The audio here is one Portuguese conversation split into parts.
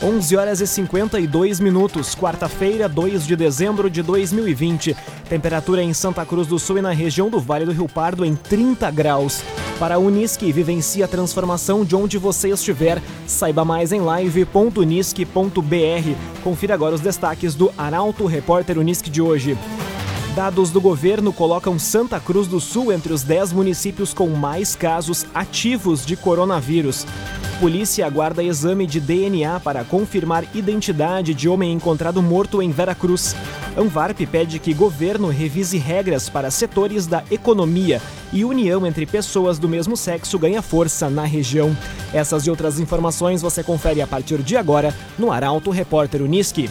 11 horas e 52 minutos, quarta-feira, 2 de dezembro de 2020. Temperatura em Santa Cruz do Sul e na região do Vale do Rio Pardo em 30 graus. Para a Unisque, vivencie a transformação de onde você estiver. Saiba mais em live.unisque.br. Confira agora os destaques do Arauto Repórter Unisque de hoje. Dados do governo colocam Santa Cruz do Sul entre os 10 municípios com mais casos ativos de coronavírus. Polícia aguarda exame de DNA para confirmar identidade de homem encontrado morto em Veracruz. Anvarp pede que governo revise regras para setores da economia e união entre pessoas do mesmo sexo ganha força na região. Essas e outras informações você confere a partir de agora no Arauto Repórter Uniski.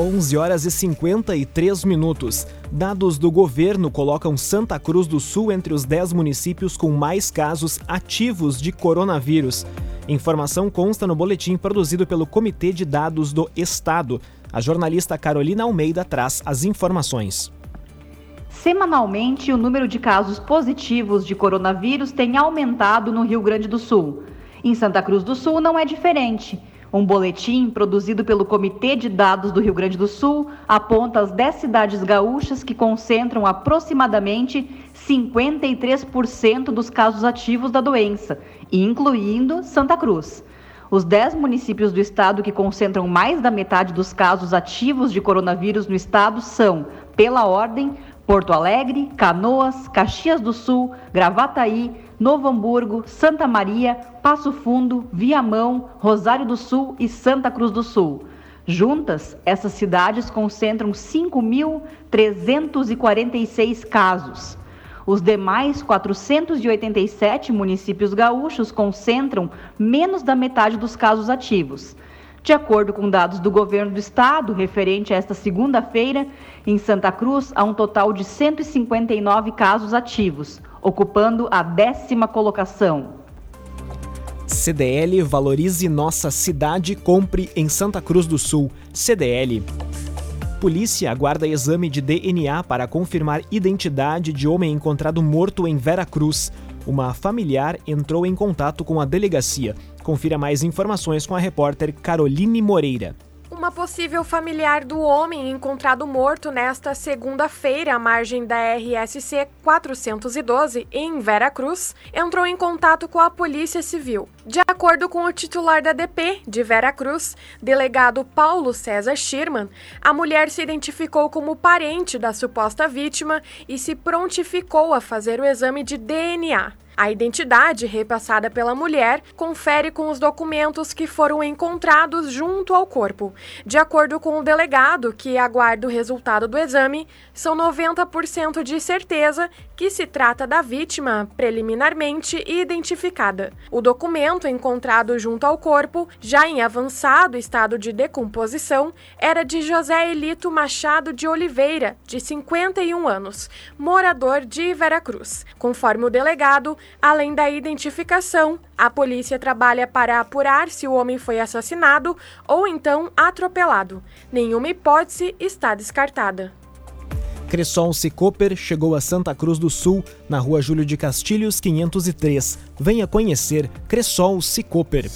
11 horas e 53 minutos. Dados do governo colocam Santa Cruz do Sul entre os 10 municípios com mais casos ativos de coronavírus. Informação consta no boletim produzido pelo Comitê de Dados do Estado. A jornalista Carolina Almeida traz as informações. Semanalmente, o número de casos positivos de coronavírus tem aumentado no Rio Grande do Sul. Em Santa Cruz do Sul não é diferente. Um boletim produzido pelo Comitê de Dados do Rio Grande do Sul aponta as 10 cidades gaúchas que concentram aproximadamente 53% dos casos ativos da doença, incluindo Santa Cruz. Os 10 municípios do estado que concentram mais da metade dos casos ativos de coronavírus no estado são, pela ordem, Porto Alegre, Canoas, Caxias do Sul, Gravataí, Novo Hamburgo, Santa Maria, Passo Fundo, Viamão, Rosário do Sul e Santa Cruz do Sul. Juntas, essas cidades concentram 5.346 casos. Os demais 487 municípios gaúchos concentram menos da metade dos casos ativos. De acordo com dados do governo do estado, referente a esta segunda-feira, em Santa Cruz há um total de 159 casos ativos, ocupando a décima colocação. CDL Valorize Nossa Cidade Compre em Santa Cruz do Sul. CDL. Polícia aguarda exame de DNA para confirmar identidade de homem encontrado morto em Vera Cruz. Uma familiar entrou em contato com a delegacia. Confira mais informações com a repórter Caroline Moreira. Uma possível familiar do homem encontrado morto nesta segunda-feira à margem da RSC 412, em Vera Cruz, entrou em contato com a Polícia Civil. De acordo com o titular da DP de Vera Cruz, delegado Paulo César Schirman, a mulher se identificou como parente da suposta vítima e se prontificou a fazer o exame de DNA. A identidade repassada pela mulher confere com os documentos que foram encontrados junto ao corpo. De acordo com o delegado, que aguarda o resultado do exame, são 90% de certeza que se trata da vítima preliminarmente identificada. O documento encontrado junto ao corpo, já em avançado estado de decomposição, era de José Elito Machado de Oliveira, de 51 anos, morador de Veracruz. Conforme o delegado, Além da identificação, a polícia trabalha para apurar se o homem foi assassinado ou então atropelado. Nenhuma hipótese está descartada. Cressol Cicoper chegou a Santa Cruz do Sul, na rua Júlio de Castilhos, 503. Venha conhecer Cressol Cicoper.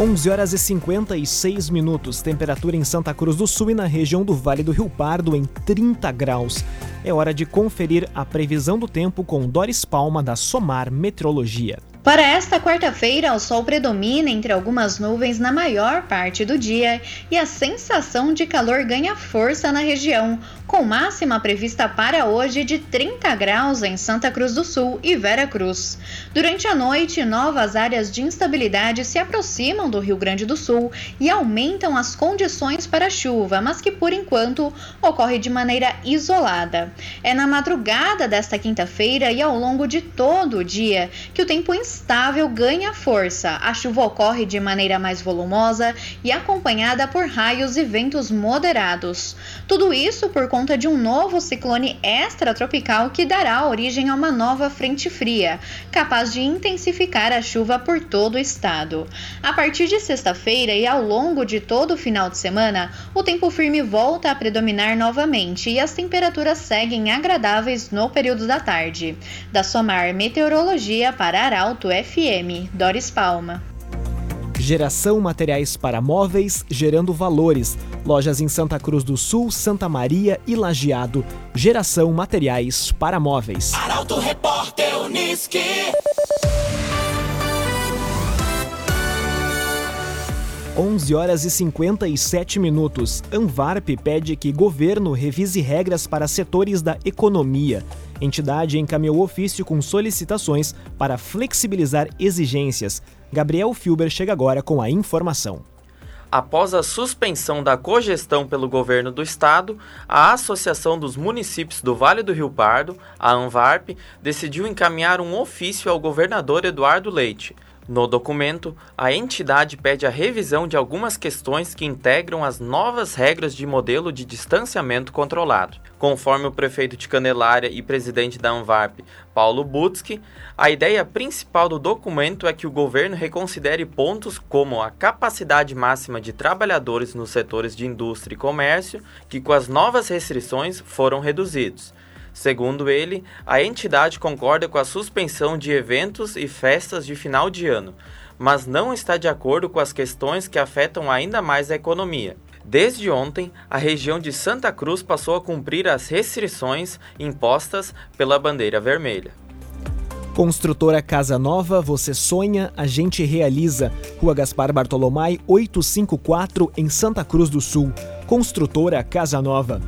11 horas e 56 minutos. Temperatura em Santa Cruz do Sul e na região do Vale do Rio Pardo em 30 graus. É hora de conferir a previsão do tempo com Doris Palma da Somar Meteorologia. Para esta quarta-feira, o sol predomina entre algumas nuvens na maior parte do dia e a sensação de calor ganha força na região, com máxima prevista para hoje de 30 graus em Santa Cruz do Sul e Vera Cruz. Durante a noite, novas áreas de instabilidade se aproximam do Rio Grande do Sul e aumentam as condições para chuva, mas que por enquanto ocorre de maneira isolada. É na madrugada desta quinta-feira e ao longo de todo o dia que o tempo encerra instável ganha força. A chuva ocorre de maneira mais volumosa e acompanhada por raios e ventos moderados. Tudo isso por conta de um novo ciclone extratropical que dará origem a uma nova frente fria, capaz de intensificar a chuva por todo o estado. A partir de sexta-feira e ao longo de todo o final de semana, o tempo firme volta a predominar novamente e as temperaturas seguem agradáveis no período da tarde. Da Somar Meteorologia para Arauto FM, Doris Palma. Geração materiais para móveis, gerando valores. Lojas em Santa Cruz do Sul, Santa Maria e Lajeado. Geração materiais para móveis. Arauto Repórter Uniski. Onze horas e 57 minutos. Anvarp pede que governo revise regras para setores da economia. Entidade encaminhou ofício com solicitações para flexibilizar exigências. Gabriel Filber chega agora com a informação. Após a suspensão da cogestão pelo governo do estado, a Associação dos Municípios do Vale do Rio Pardo, a ANVARP, decidiu encaminhar um ofício ao governador Eduardo Leite. No documento, a entidade pede a revisão de algumas questões que integram as novas regras de modelo de distanciamento controlado. Conforme o prefeito de Canelária e presidente da ANVARP, Paulo Butski, a ideia principal do documento é que o governo reconsidere pontos como a capacidade máxima de trabalhadores nos setores de indústria e comércio, que com as novas restrições foram reduzidos Segundo ele, a entidade concorda com a suspensão de eventos e festas de final de ano, mas não está de acordo com as questões que afetam ainda mais a economia. Desde ontem, a região de Santa Cruz passou a cumprir as restrições impostas pela bandeira vermelha. Construtora Casa Nova, você sonha, a gente realiza. Rua Gaspar Bartolomai, 854, em Santa Cruz do Sul. Construtora Casa Nova.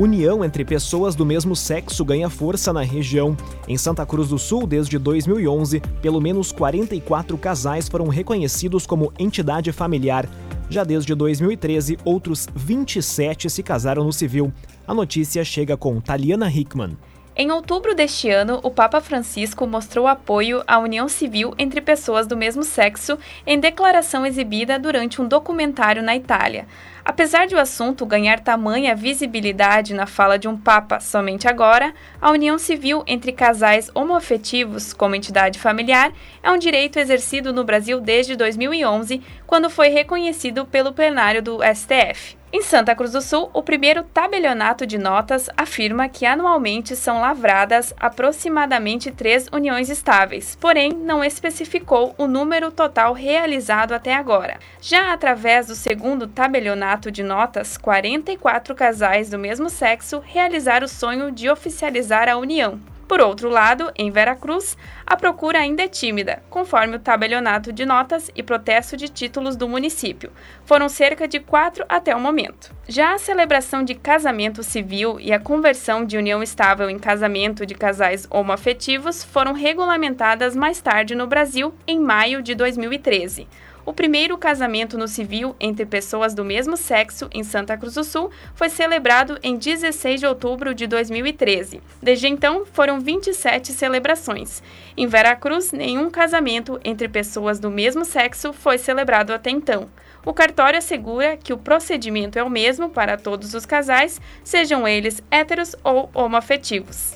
União entre pessoas do mesmo sexo ganha força na região. Em Santa Cruz do Sul, desde 2011, pelo menos 44 casais foram reconhecidos como entidade familiar. Já desde 2013, outros 27 se casaram no civil. A notícia chega com Taliana Hickman. Em outubro deste ano, o Papa Francisco mostrou apoio à união civil entre pessoas do mesmo sexo em declaração exibida durante um documentário na Itália. Apesar de o assunto ganhar tamanha visibilidade na fala de um Papa somente agora, a união civil entre casais homoafetivos como entidade familiar é um direito exercido no Brasil desde 2011, quando foi reconhecido pelo plenário do STF. Em Santa Cruz do Sul, o primeiro tabelionato de notas afirma que anualmente são lavradas aproximadamente três uniões estáveis, porém não especificou o número total realizado até agora. Já através do segundo tabelionato de notas, 44 casais do mesmo sexo realizaram o sonho de oficializar a união. Por outro lado, em Veracruz, a procura ainda é tímida, conforme o tabelionato de notas e protesto de títulos do município. Foram cerca de quatro até o momento. Já a celebração de casamento civil e a conversão de união estável em casamento de casais homoafetivos foram regulamentadas mais tarde no Brasil, em maio de 2013. O primeiro casamento no civil entre pessoas do mesmo sexo em Santa Cruz do Sul foi celebrado em 16 de outubro de 2013. Desde então, foram 27 celebrações. Em Veracruz, nenhum casamento entre pessoas do mesmo sexo foi celebrado até então. O cartório assegura que o procedimento é o mesmo para todos os casais, sejam eles héteros ou homoafetivos.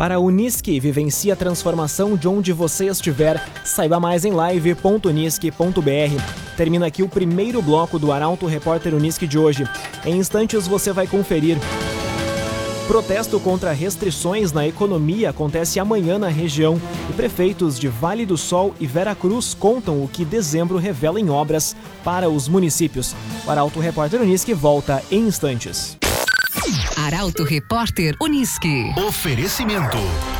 Para a Unisque, vivencie a transformação de onde você estiver. Saiba mais em live.unisque.br. Termina aqui o primeiro bloco do Arauto Repórter Unisque de hoje. Em instantes você vai conferir. Protesto contra restrições na economia acontece amanhã na região e prefeitos de Vale do Sol e Veracruz contam o que dezembro revela em obras para os municípios. O Arauto Repórter Unisque volta em instantes. Arauto Repórter Uniski. Oferecimento.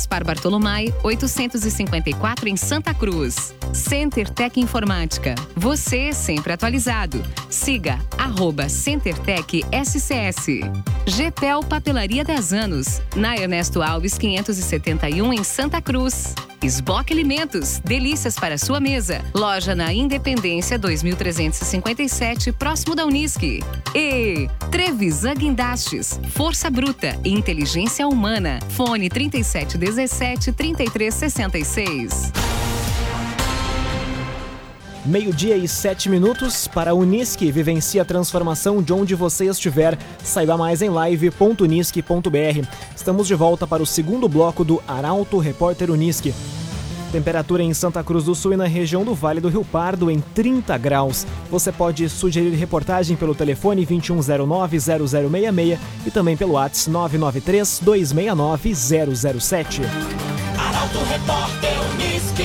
Gaspar Bartolomai, 854 em Santa Cruz. Center Tech Informática. Você sempre atualizado. Siga arroba CenterTech SCS. GPEL Papelaria 10 anos. Na Ernesto Alves 571 em Santa Cruz. Esboque Alimentos, delícias para sua mesa. Loja na Independência 2357, próximo da Unisque. E Trevisan Guindastes, força bruta e inteligência humana. Fone 3717 3366. Meio-dia e sete minutos para a Unisque. Vivencie a transformação de onde você estiver. Saiba mais em live.unisque.br. Estamos de volta para o segundo bloco do Arauto Repórter Unisque. Temperatura em Santa Cruz do Sul e na região do Vale do Rio Pardo em 30 graus. Você pode sugerir reportagem pelo telefone 2109-0066 e também pelo WhatsApp 993-269-007. Arauto Repórter Unisque.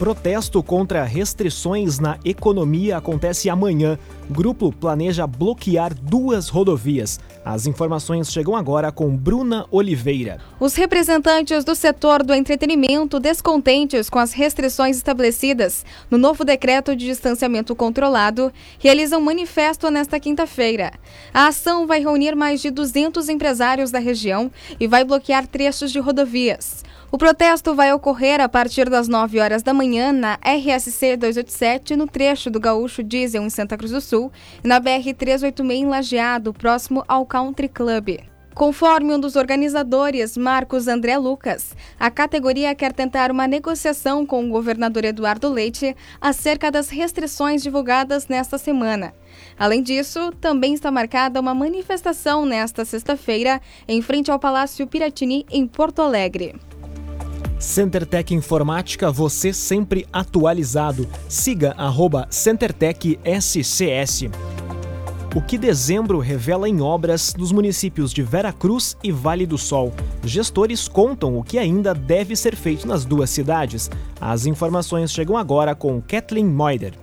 Protesto contra restrições na economia acontece amanhã. Grupo planeja bloquear duas rodovias. As informações chegam agora com Bruna Oliveira. Os representantes do setor do entretenimento, descontentes com as restrições estabelecidas no novo decreto de distanciamento controlado, realizam manifesto nesta quinta-feira. A ação vai reunir mais de 200 empresários da região e vai bloquear trechos de rodovias. O protesto vai ocorrer a partir das 9 horas da manhã na RSC 287, no trecho do Gaúcho Diesel em Santa Cruz do Sul, e na BR 386 em Lajeado, próximo ao Country Club. Conforme um dos organizadores, Marcos André Lucas, a categoria quer tentar uma negociação com o governador Eduardo Leite acerca das restrições divulgadas nesta semana. Além disso, também está marcada uma manifestação nesta sexta-feira em frente ao Palácio Piratini, em Porto Alegre. CenterTech Informática, você sempre atualizado. Siga arroba SCS. O que dezembro revela em obras dos municípios de Vera Cruz e Vale do Sol. Gestores contam o que ainda deve ser feito nas duas cidades. As informações chegam agora com Kathleen Moider.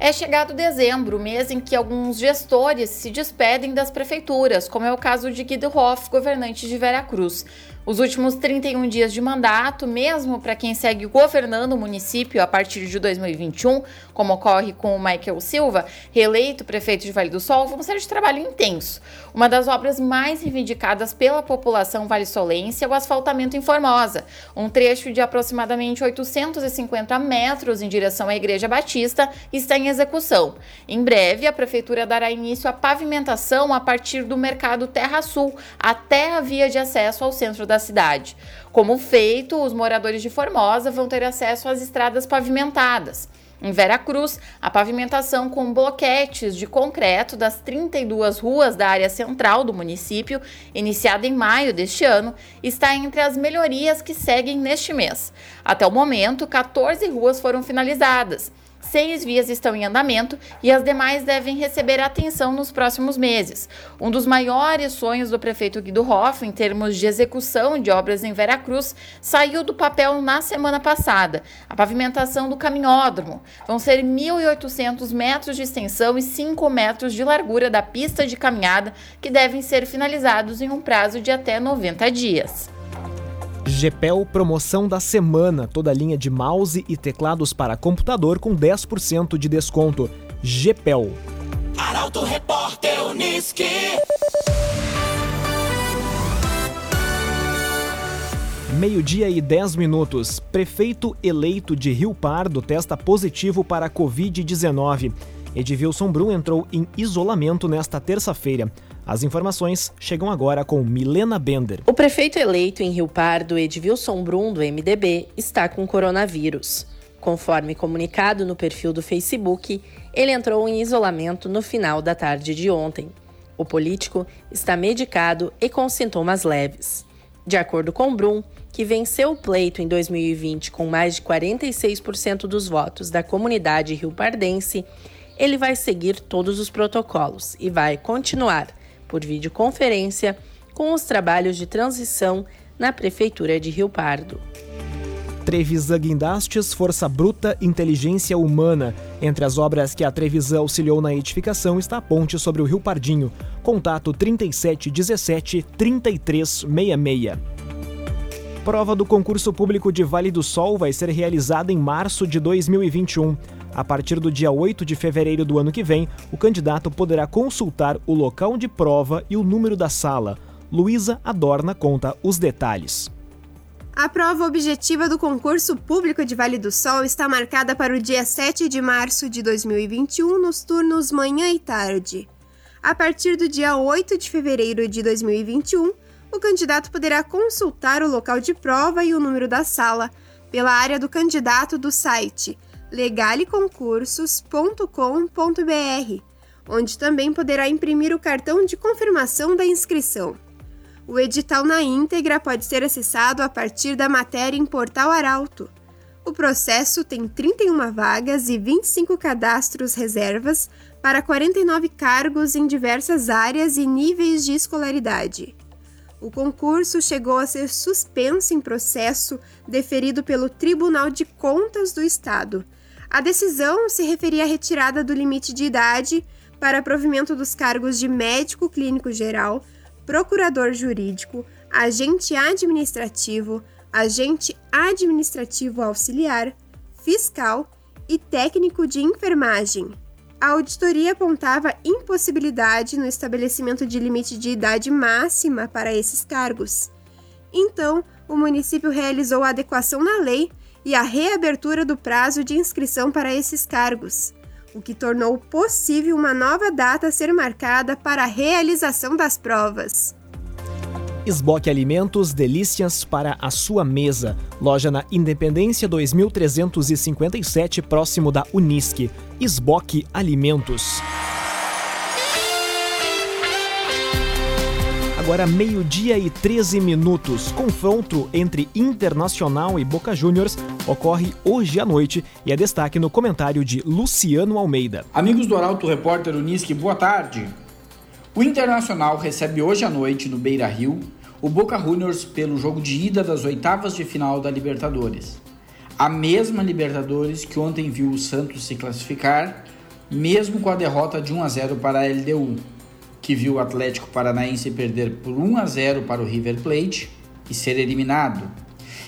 É chegado dezembro, mês em que alguns gestores se despedem das prefeituras, como é o caso de Guido Hoff, governante de Vera Cruz. Os últimos 31 dias de mandato, mesmo para quem segue governando o município a partir de 2021, como ocorre com o Michael Silva, reeleito prefeito de Vale do Sol, vão ser de trabalho intenso. Uma das obras mais reivindicadas pela população vale-solense é o asfaltamento em Formosa, um trecho de aproximadamente 850 metros em direção à Igreja Batista está em execução. Em breve, a prefeitura dará início à pavimentação a partir do mercado Terra Sul até a via de acesso ao centro da cidade. Como feito, os moradores de Formosa vão ter acesso às estradas pavimentadas. Em Vera Cruz, a pavimentação com bloquetes de concreto das 32 ruas da área central do município, iniciada em maio deste ano, está entre as melhorias que seguem neste mês. Até o momento, 14 ruas foram finalizadas seis vias estão em andamento e as demais devem receber atenção nos próximos meses. Um dos maiores sonhos do prefeito Guido Hoff, em termos de execução de obras em Veracruz, saiu do papel na semana passada: a pavimentação do caminhódromo. Vão ser 1.800 metros de extensão e 5 metros de largura da pista de caminhada, que devem ser finalizados em um prazo de até 90 dias. GPEL Promoção da Semana, toda linha de mouse e teclados para computador com 10% de desconto. GPEL. Arauto Repórter Unisque. Meio-dia e 10 minutos. Prefeito eleito de Rio Pardo testa positivo para a Covid-19. Edilson Brum entrou em isolamento nesta terça-feira. As informações chegam agora com Milena Bender. O prefeito eleito em Rio Pardo, Edvilson Brum, do MDB, está com coronavírus. Conforme comunicado no perfil do Facebook, ele entrou em isolamento no final da tarde de ontem. O político está medicado e com sintomas leves. De acordo com Brum, que venceu o pleito em 2020 com mais de 46% dos votos da comunidade rio-pardense, ele vai seguir todos os protocolos e vai continuar por videoconferência com os trabalhos de transição na Prefeitura de Rio Pardo. Trevisan Guindastes, Força Bruta, Inteligência Humana. Entre as obras que a Trevisan auxiliou na edificação está a ponte sobre o Rio Pardinho. Contato 3717 3366. Prova do concurso público de Vale do Sol vai ser realizada em março de 2021. A partir do dia 8 de fevereiro do ano que vem, o candidato poderá consultar o local de prova e o número da sala. Luísa Adorna conta os detalhes. A prova objetiva do concurso público de Vale do Sol está marcada para o dia 7 de março de 2021, nos turnos manhã e tarde. A partir do dia 8 de fevereiro de 2021, o candidato poderá consultar o local de prova e o número da sala pela área do candidato do site legaleconcursos.com.br, onde também poderá imprimir o cartão de confirmação da inscrição. O edital na íntegra pode ser acessado a partir da matéria em Portal Arauto. O processo tem 31 vagas e 25 cadastros reservas para 49 cargos em diversas áreas e níveis de escolaridade. O concurso chegou a ser suspenso em processo deferido pelo Tribunal de Contas do Estado. A decisão se referia à retirada do limite de idade para provimento dos cargos de médico clínico geral, procurador jurídico, agente administrativo, agente administrativo auxiliar, fiscal e técnico de enfermagem. A auditoria apontava impossibilidade no estabelecimento de limite de idade máxima para esses cargos. Então, o município realizou a adequação na lei e a reabertura do prazo de inscrição para esses cargos, o que tornou possível uma nova data ser marcada para a realização das provas. Esboque Alimentos, delícias para a sua mesa. Loja na Independência 2357, próximo da Unisque. Esboque Alimentos. Agora meio-dia e 13 minutos. Confronto entre Internacional e Boca Juniors ocorre hoje à noite e é destaque no comentário de Luciano Almeida. Amigos do Arauto Repórter Unisque, boa tarde. O Internacional recebe hoje à noite no Beira Rio o Boca Juniors pelo jogo de ida das oitavas de final da Libertadores. A mesma Libertadores que ontem viu o Santos se classificar, mesmo com a derrota de 1 a 0 para a LDU, que viu o Atlético Paranaense perder por 1 a 0 para o River Plate e ser eliminado,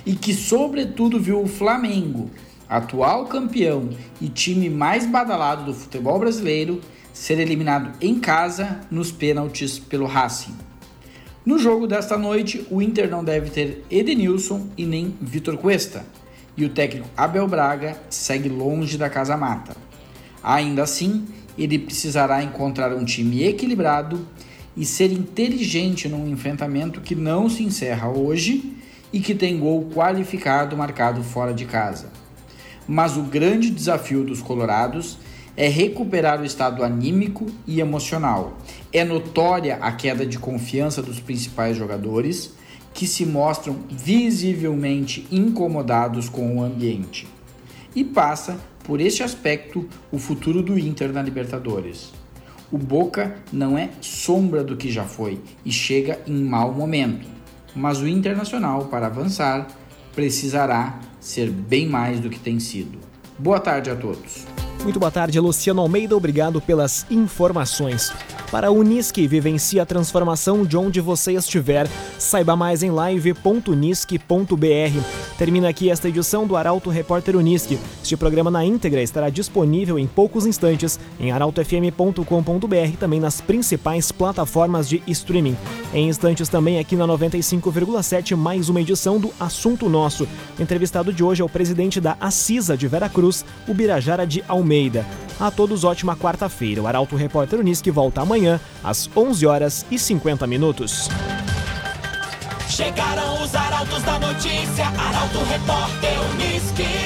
e que sobretudo viu o Flamengo, atual campeão e time mais badalado do futebol brasileiro, ser eliminado em casa nos pênaltis pelo Racing. No jogo desta noite, o Inter não deve ter Edenilson e nem Vitor Cuesta, e o técnico Abel Braga segue longe da casa mata. Ainda assim, ele precisará encontrar um time equilibrado e ser inteligente num enfrentamento que não se encerra hoje e que tem gol qualificado marcado fora de casa. Mas o grande desafio dos colorados é recuperar o estado anímico e emocional. É notória a queda de confiança dos principais jogadores, que se mostram visivelmente incomodados com o ambiente. E passa por este aspecto o futuro do Inter na Libertadores. O Boca não é sombra do que já foi e chega em mau momento, mas o Internacional, para avançar, precisará ser bem mais do que tem sido. Boa tarde a todos. Muito boa tarde, Luciano Almeida. Obrigado pelas informações. Para a Unisque, vivencie a transformação de onde você estiver. Saiba mais em live.unisque.br. Termina aqui esta edição do Arauto Repórter Unisque. Este programa na íntegra estará disponível em poucos instantes em arautofm.com.br também nas principais plataformas de streaming. Em instantes também aqui na 95,7 mais uma edição do Assunto Nosso. O entrevistado de hoje é o presidente da Assisa de Veracruz, o Birajara de Almeida. A todos ótima quarta-feira. O Arauto Repórter Unisque volta amanhã às 11 horas e 50 minutos. Chegaram os arautos da notícia, Arauto Repórter Unisque.